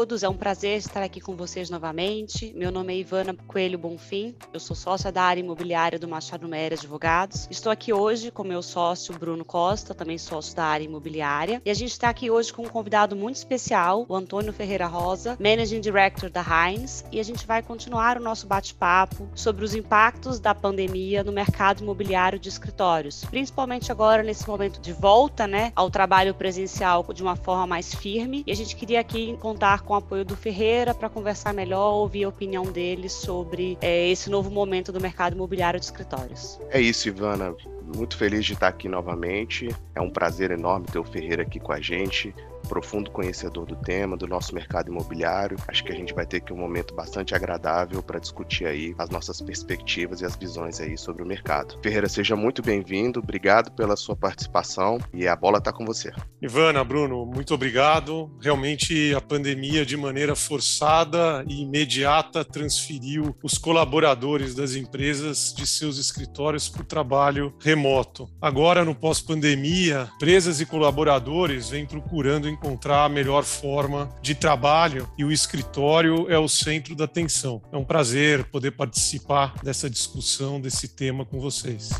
é um prazer estar aqui com vocês novamente. Meu nome é Ivana Coelho Bonfim, eu sou sócia da área imobiliária do Machado Meira Advogados. Estou aqui hoje com meu sócio Bruno Costa, também sócio da área imobiliária. E a gente está aqui hoje com um convidado muito especial, o Antônio Ferreira Rosa, Managing Director da Heinz. E a gente vai continuar o nosso bate-papo sobre os impactos da pandemia no mercado imobiliário de escritórios, principalmente agora nesse momento de volta né, ao trabalho presencial de uma forma mais firme. E a gente queria aqui contar com o apoio do Ferreira para conversar melhor, ouvir a opinião dele sobre é, esse novo momento do mercado imobiliário de escritórios. É isso, Ivana. Muito feliz de estar aqui novamente. É um prazer enorme ter o Ferreira aqui com a gente profundo conhecedor do tema, do nosso mercado imobiliário. Acho que a gente vai ter aqui um momento bastante agradável para discutir aí as nossas perspectivas e as visões aí sobre o mercado. Ferreira, seja muito bem-vindo, obrigado pela sua participação e a bola está com você. Ivana, Bruno, muito obrigado. Realmente a pandemia, de maneira forçada e imediata, transferiu os colaboradores das empresas de seus escritórios para o trabalho remoto. Agora, no pós-pandemia, empresas e colaboradores vêm procurando encontrar a melhor forma de trabalho e o escritório é o centro da atenção. É um prazer poder participar dessa discussão, desse tema com vocês.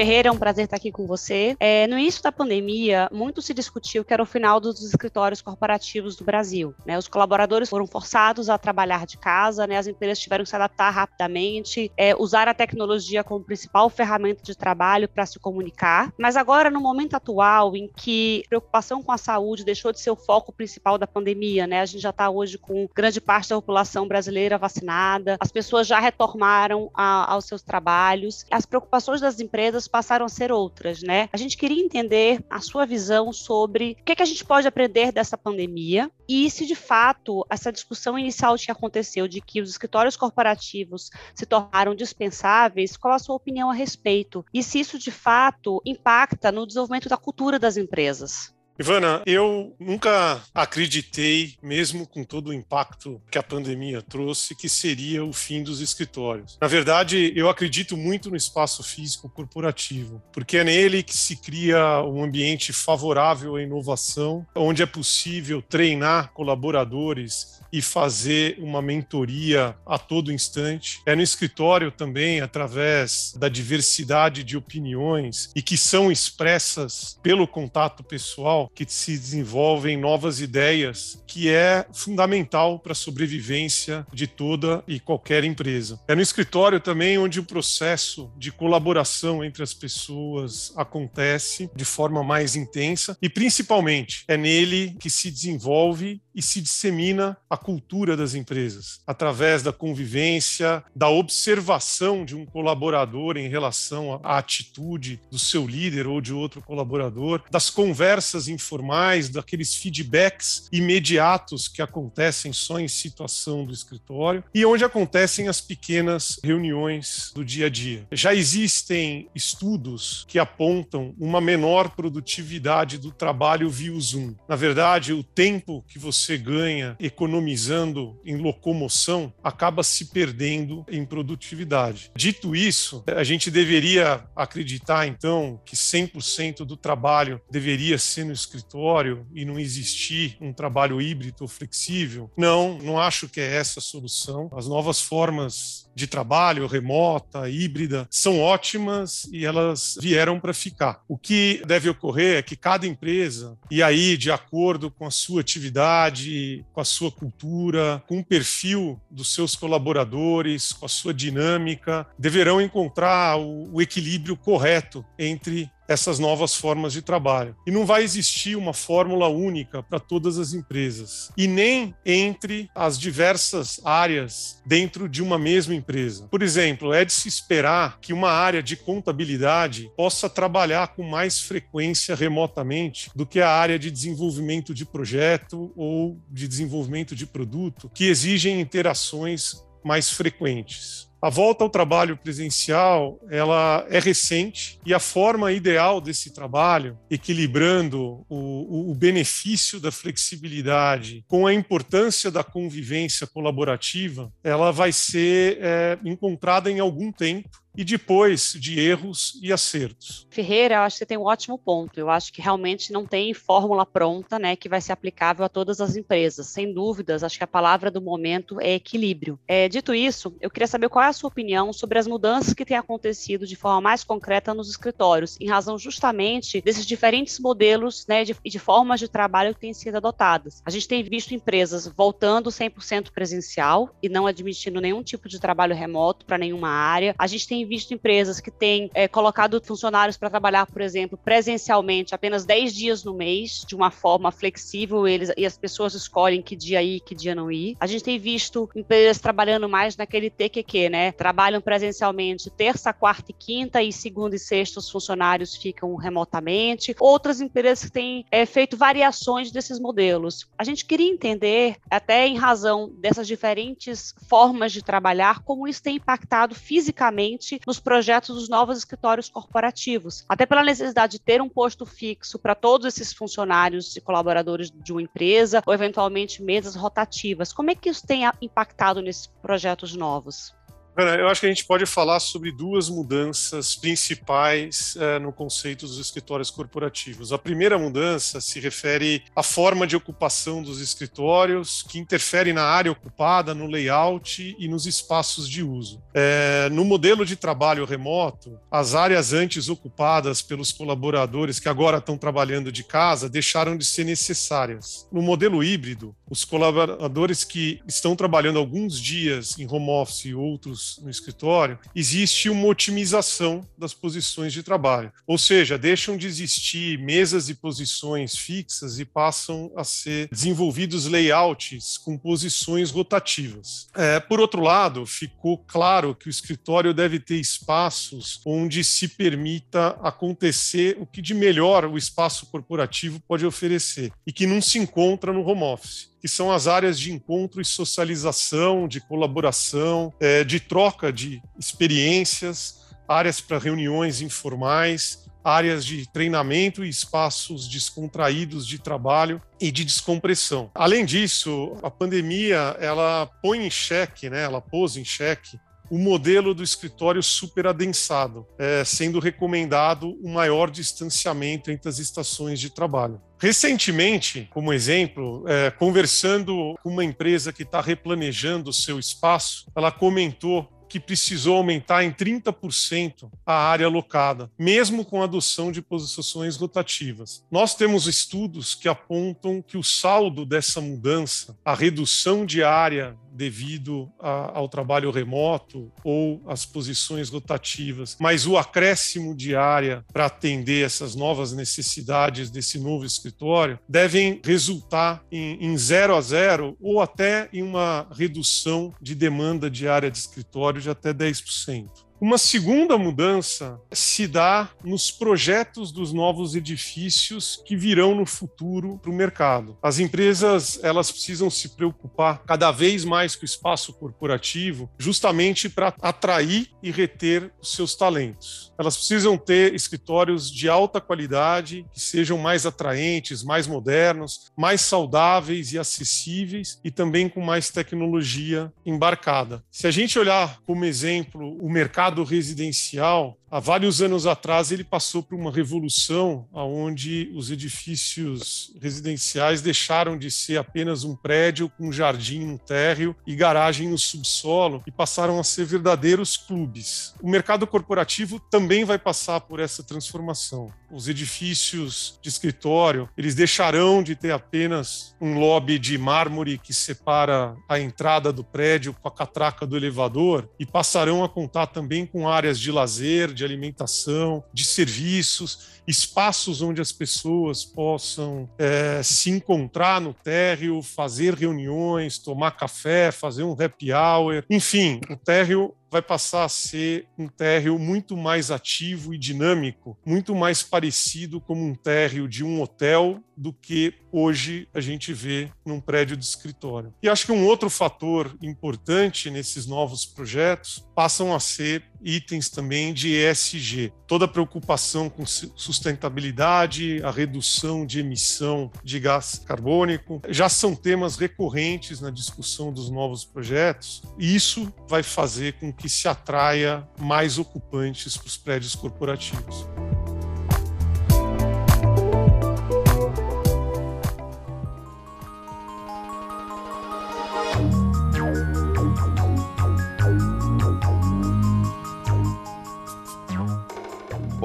Ferreira, é um prazer estar aqui com você. É, no início da pandemia, muito se discutiu que era o final dos escritórios corporativos do Brasil. Né? Os colaboradores foram forçados a trabalhar de casa, né? as empresas tiveram que se adaptar rapidamente, é, usar a tecnologia como principal ferramenta de trabalho para se comunicar. Mas agora, no momento atual, em que preocupação com a saúde deixou de ser o foco principal da pandemia, né? a gente já está hoje com grande parte da população brasileira vacinada, as pessoas já retornaram a, aos seus trabalhos, as preocupações das empresas passaram a ser outras, né? A gente queria entender a sua visão sobre o que, é que a gente pode aprender dessa pandemia e se de fato essa discussão inicial que aconteceu de que os escritórios corporativos se tornaram dispensáveis, qual a sua opinião a respeito? E se isso de fato impacta no desenvolvimento da cultura das empresas? Ivana, eu nunca acreditei, mesmo com todo o impacto que a pandemia trouxe, que seria o fim dos escritórios. Na verdade, eu acredito muito no espaço físico corporativo, porque é nele que se cria um ambiente favorável à inovação, onde é possível treinar colaboradores e fazer uma mentoria a todo instante. É no escritório também, através da diversidade de opiniões e que são expressas pelo contato pessoal, que se desenvolvem novas ideias, que é fundamental para a sobrevivência de toda e qualquer empresa. É no escritório também onde o processo de colaboração entre as pessoas acontece de forma mais intensa e, principalmente, é nele que se desenvolve e se dissemina a cultura das empresas, através da convivência, da observação de um colaborador em relação à atitude do seu líder ou de outro colaborador, das conversas informais, daqueles feedbacks imediatos que acontecem só em situação do escritório e onde acontecem as pequenas reuniões do dia a dia. Já existem estudos que apontam uma menor produtividade do trabalho via Zoom. Na verdade, o tempo que você você ganha economizando em locomoção acaba se perdendo em produtividade. Dito isso, a gente deveria acreditar então que 100% do trabalho deveria ser no escritório e não existir um trabalho híbrido ou flexível? Não, não acho que é essa a solução. As novas formas de trabalho, remota, híbrida, são ótimas e elas vieram para ficar. O que deve ocorrer é que cada empresa, e aí de acordo com a sua atividade, com a sua cultura, com o perfil dos seus colaboradores, com a sua dinâmica, deverão encontrar o, o equilíbrio correto entre essas novas formas de trabalho. E não vai existir uma fórmula única para todas as empresas, e nem entre as diversas áreas dentro de uma mesma empresa. Por exemplo, é de se esperar que uma área de contabilidade possa trabalhar com mais frequência remotamente do que a área de desenvolvimento de projeto ou de desenvolvimento de produto, que exigem interações mais frequentes. A volta ao trabalho presencial, ela é recente e a forma ideal desse trabalho, equilibrando o, o benefício da flexibilidade com a importância da convivência colaborativa, ela vai ser é, encontrada em algum tempo e depois de erros e acertos. Ferreira, eu acho que você tem um ótimo ponto. Eu acho que realmente não tem fórmula pronta, né, que vai ser aplicável a todas as empresas. Sem dúvidas, acho que a palavra do momento é equilíbrio. É, dito isso, eu queria saber qual é a sua opinião sobre as mudanças que têm acontecido de forma mais concreta nos escritórios, em razão justamente desses diferentes modelos, né, de, de formas de trabalho que têm sido adotadas. A gente tem visto empresas voltando 100% presencial e não admitindo nenhum tipo de trabalho remoto para nenhuma área. A gente tem visto empresas que têm é, colocado funcionários para trabalhar, por exemplo, presencialmente apenas 10 dias no mês, de uma forma flexível, eles, e as pessoas escolhem que dia ir, que dia não ir. A gente tem visto empresas trabalhando mais naquele TQQ, né? Trabalham presencialmente terça, quarta e quinta, e segunda e sexta os funcionários ficam remotamente. Outras empresas que têm é, feito variações desses modelos. A gente queria entender, até em razão dessas diferentes formas de trabalhar, como isso tem impactado fisicamente nos projetos dos novos escritórios corporativos, até pela necessidade de ter um posto fixo para todos esses funcionários e colaboradores de uma empresa, ou eventualmente mesas rotativas. Como é que isso tem impactado nesses projetos novos? Eu acho que a gente pode falar sobre duas mudanças principais é, no conceito dos escritórios corporativos. A primeira mudança se refere à forma de ocupação dos escritórios, que interfere na área ocupada, no layout e nos espaços de uso. É, no modelo de trabalho remoto, as áreas antes ocupadas pelos colaboradores que agora estão trabalhando de casa deixaram de ser necessárias. No modelo híbrido, os colaboradores que estão trabalhando alguns dias em home office e outros no escritório, existe uma otimização das posições de trabalho. Ou seja, deixam de existir mesas e posições fixas e passam a ser desenvolvidos layouts com posições rotativas. É, por outro lado, ficou claro que o escritório deve ter espaços onde se permita acontecer o que de melhor o espaço corporativo pode oferecer e que não se encontra no home office que são as áreas de encontro e socialização, de colaboração, é, de troca de experiências, áreas para reuniões informais, áreas de treinamento e espaços descontraídos de trabalho e de descompressão. Além disso, a pandemia ela põe em xeque, né, ela pôs em xeque o modelo do escritório superadensado, é, sendo recomendado um maior distanciamento entre as estações de trabalho. Recentemente, como exemplo, é, conversando com uma empresa que está replanejando o seu espaço, ela comentou que precisou aumentar em 30% a área alocada, mesmo com a adoção de posições rotativas. Nós temos estudos que apontam que o saldo dessa mudança, a redução de área devido a, ao trabalho remoto ou às posições rotativas, mas o acréscimo de área para atender essas novas necessidades desse novo escritório devem resultar em, em zero a zero ou até em uma redução de demanda de área de escritório de até 10%. Uma segunda mudança se dá nos projetos dos novos edifícios que virão no futuro para o mercado. As empresas elas precisam se preocupar cada vez mais com o espaço corporativo, justamente para atrair e reter os seus talentos. Elas precisam ter escritórios de alta qualidade, que sejam mais atraentes, mais modernos, mais saudáveis e acessíveis e também com mais tecnologia embarcada. Se a gente olhar como exemplo o mercado mercado residencial, há vários anos atrás, ele passou por uma revolução onde os edifícios residenciais deixaram de ser apenas um prédio com jardim no térreo e garagem no subsolo e passaram a ser verdadeiros clubes. O mercado corporativo também vai passar por essa transformação. Os edifícios de escritório, eles deixarão de ter apenas um lobby de mármore que separa a entrada do prédio com a catraca do elevador e passarão a contar também com áreas de lazer, de alimentação, de serviços, espaços onde as pessoas possam é, se encontrar no térreo, fazer reuniões, tomar café, fazer um happy hour. Enfim, o térreo vai passar a ser um térreo muito mais ativo e dinâmico, muito mais parecido como um térreo de um hotel do que hoje a gente vê num prédio de escritório. E acho que um outro fator importante nesses novos projetos passam a ser itens também de ESG. Toda preocupação com sustentabilidade, a redução de emissão de gás carbônico, já são temas recorrentes na discussão dos novos projetos, e isso vai fazer com que se atraia mais ocupantes para os prédios corporativos.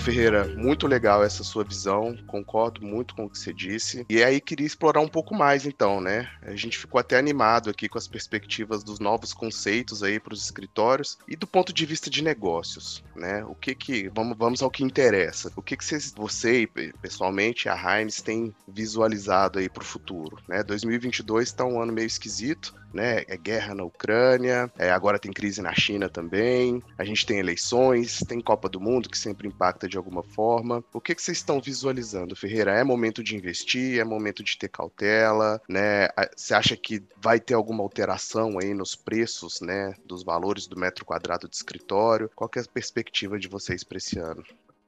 Ferreira, muito legal essa sua visão, concordo muito com o que você disse. E aí queria explorar um pouco mais então, né? A gente ficou até animado aqui com as perspectivas dos novos conceitos aí para os escritórios e do ponto de vista de negócios, né? O que que vamos, vamos ao que interessa. O que que vocês, você pessoalmente a Heinz tem visualizado aí para o futuro, né? 2022 está um ano meio esquisito, né? É guerra na Ucrânia, é, agora tem crise na China também, a gente tem eleições, tem Copa do Mundo que sempre impacta de alguma forma. O que, que vocês estão visualizando, Ferreira? É momento de investir? É momento de ter cautela? Né? Você acha que vai ter alguma alteração aí nos preços, né? Dos valores do metro quadrado de escritório? Qual é a perspectiva de vocês para esse ano?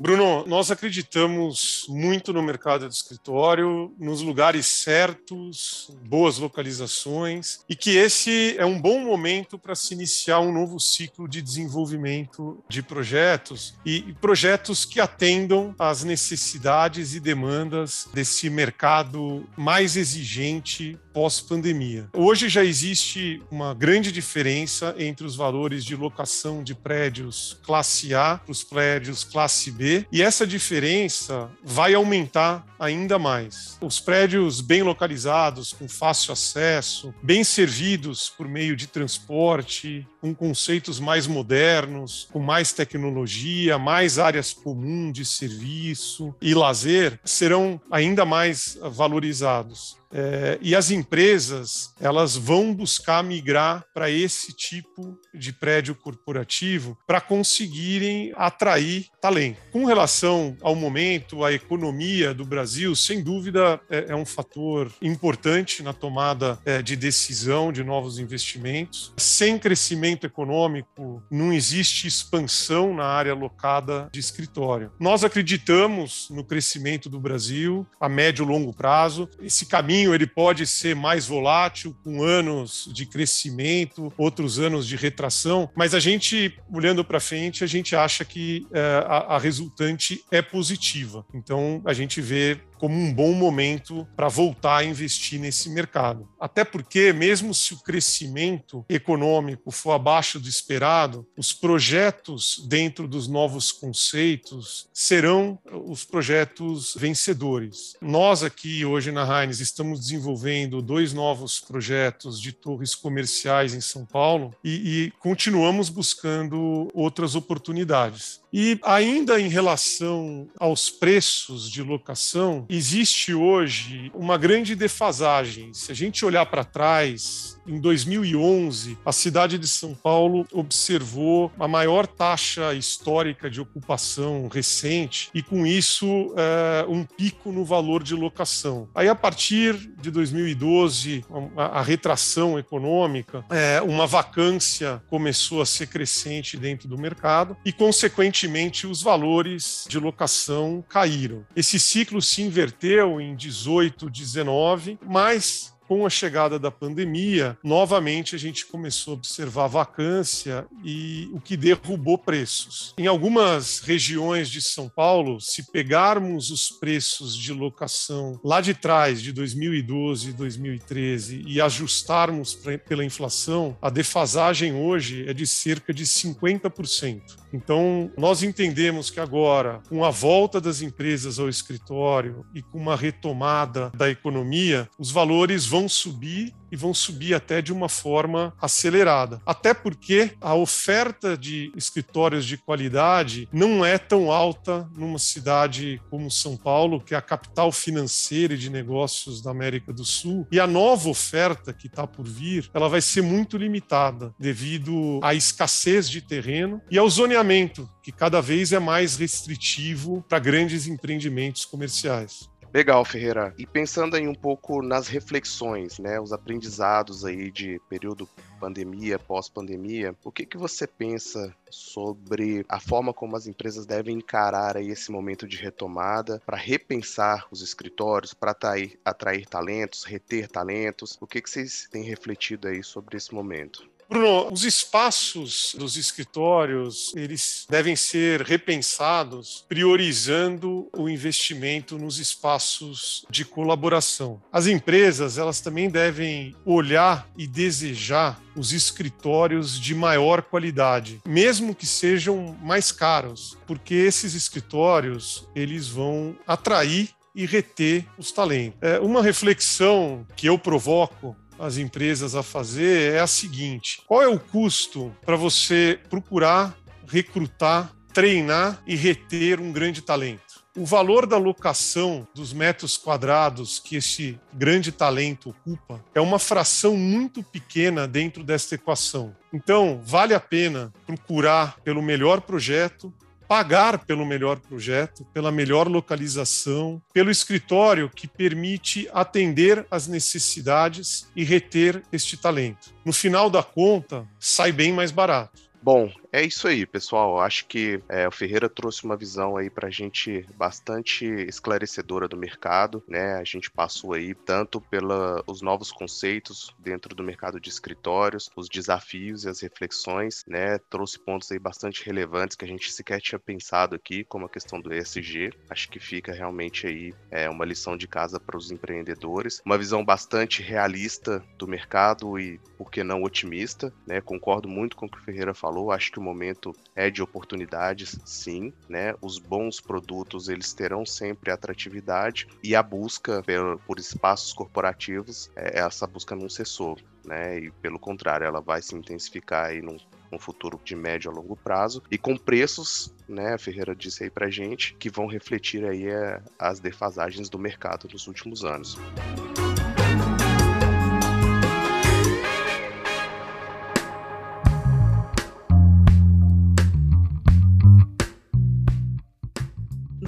Bruno, nós acreditamos muito no mercado de escritório, nos lugares certos, boas localizações, e que esse é um bom momento para se iniciar um novo ciclo de desenvolvimento de projetos e projetos que atendam às necessidades e demandas desse mercado mais exigente pós-pandemia. Hoje já existe uma grande diferença entre os valores de locação de prédios classe A para os prédios classe B e essa diferença vai aumentar ainda mais. Os prédios bem localizados, com fácil acesso, bem servidos por meio de transporte, com conceitos mais modernos, com mais tecnologia, mais áreas comuns de serviço e lazer, serão ainda mais valorizados. É, e as empresas elas vão buscar migrar para esse tipo de prédio corporativo para conseguirem atrair talento. Com relação ao momento, a economia do Brasil, sem dúvida, é, é um fator importante na tomada é, de decisão de novos investimentos. Sem crescimento econômico, não existe expansão na área locada de escritório. Nós acreditamos no crescimento do Brasil a médio e longo prazo. Esse caminho ele pode ser mais volátil, com anos de crescimento, outros anos de retração, mas a gente, olhando para frente, a gente acha que é, a, a resultante é positiva. Então, a gente vê como um bom momento para voltar a investir nesse mercado. Até porque, mesmo se o crescimento econômico for abaixo do esperado, os projetos dentro dos novos conceitos serão os projetos vencedores. Nós aqui hoje na Heinz estamos desenvolvendo dois novos projetos de torres comerciais em São Paulo e, e continuamos buscando outras oportunidades. E ainda em relação aos preços de locação, existe hoje uma grande defasagem. Se a gente olhar para trás, em 2011, a cidade de São Paulo observou a maior taxa histórica de ocupação recente e, com isso, é, um pico no valor de locação. Aí, a partir de 2012, a, a retração econômica, é, uma vacância começou a ser crescente dentro do mercado e, consequentemente, os valores de locação caíram. Esse ciclo se inverteu em 18, 19, mas com a chegada da pandemia, novamente a gente começou a observar vacância e o que derrubou preços. Em algumas regiões de São Paulo, se pegarmos os preços de locação lá de trás, de 2012 e 2013, e ajustarmos pela inflação, a defasagem hoje é de cerca de 50%. Então, nós entendemos que agora, com a volta das empresas ao escritório e com uma retomada da economia, os valores vão subir e vão subir até de uma forma acelerada. Até porque a oferta de escritórios de qualidade não é tão alta numa cidade como São Paulo, que é a capital financeira e de negócios da América do Sul. E a nova oferta que está por vir, ela vai ser muito limitada devido à escassez de terreno e ao zoneamento, que cada vez é mais restritivo para grandes empreendimentos comerciais. Legal, Ferreira. E pensando aí um pouco nas reflexões, né, os aprendizados aí de período pandemia, pós-pandemia, o que que você pensa sobre a forma como as empresas devem encarar aí esse momento de retomada para repensar os escritórios, para atrair, atrair talentos, reter talentos? O que que vocês têm refletido aí sobre esse momento? Bruno, os espaços dos escritórios, eles devem ser repensados priorizando o investimento nos espaços de colaboração. As empresas, elas também devem olhar e desejar os escritórios de maior qualidade, mesmo que sejam mais caros, porque esses escritórios, eles vão atrair e reter os talentos. É uma reflexão que eu provoco as empresas a fazer é a seguinte: qual é o custo para você procurar, recrutar, treinar e reter um grande talento? O valor da locação dos metros quadrados que esse grande talento ocupa é uma fração muito pequena dentro desta equação. Então, vale a pena procurar pelo melhor projeto, pagar pelo melhor projeto, pela melhor localização, pelo escritório que permite atender às necessidades e reter este talento. No final da conta, sai bem mais barato. Bom, é isso aí, pessoal. Acho que é, o Ferreira trouxe uma visão aí para a gente bastante esclarecedora do mercado, né? A gente passou aí tanto pelos novos conceitos dentro do mercado de escritórios, os desafios e as reflexões, né? Trouxe pontos aí bastante relevantes que a gente sequer tinha pensado aqui, como a questão do ESG. Acho que fica realmente aí é, uma lição de casa para os empreendedores, uma visão bastante realista do mercado e, por que não, otimista, né? Concordo muito com o que o Ferreira falou. Acho que o momento é de oportunidades, sim, né? Os bons produtos, eles terão sempre atratividade e a busca por, espaços corporativos, é, essa busca não cessou, né? E pelo contrário, ela vai se intensificar aí num, num futuro de médio a longo prazo e com preços, né, a Ferreira disse aí pra gente, que vão refletir aí é, as defasagens do mercado nos últimos anos.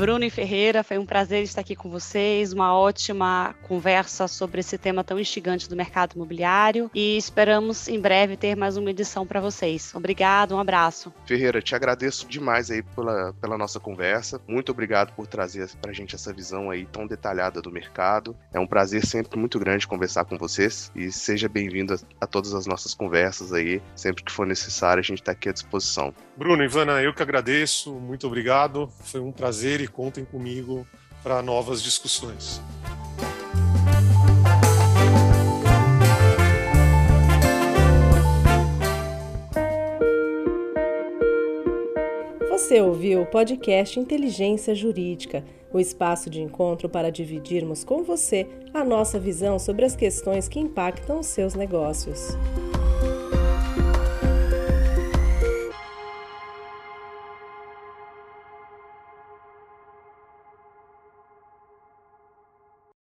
Bruno e Ferreira, foi um prazer estar aqui com vocês, uma ótima conversa sobre esse tema tão instigante do mercado imobiliário e esperamos em breve ter mais uma edição para vocês. Obrigado, um abraço. Ferreira, te agradeço demais aí pela, pela nossa conversa. Muito obrigado por trazer para a gente essa visão aí tão detalhada do mercado. É um prazer sempre muito grande conversar com vocês e seja bem-vindo a, a todas as nossas conversas aí. Sempre que for necessário, a gente está aqui à disposição. Bruno, Ivana, eu que agradeço. Muito obrigado. Foi um prazer e contem comigo para novas discussões. Você ouviu o podcast Inteligência Jurídica, o espaço de encontro para dividirmos com você a nossa visão sobre as questões que impactam os seus negócios.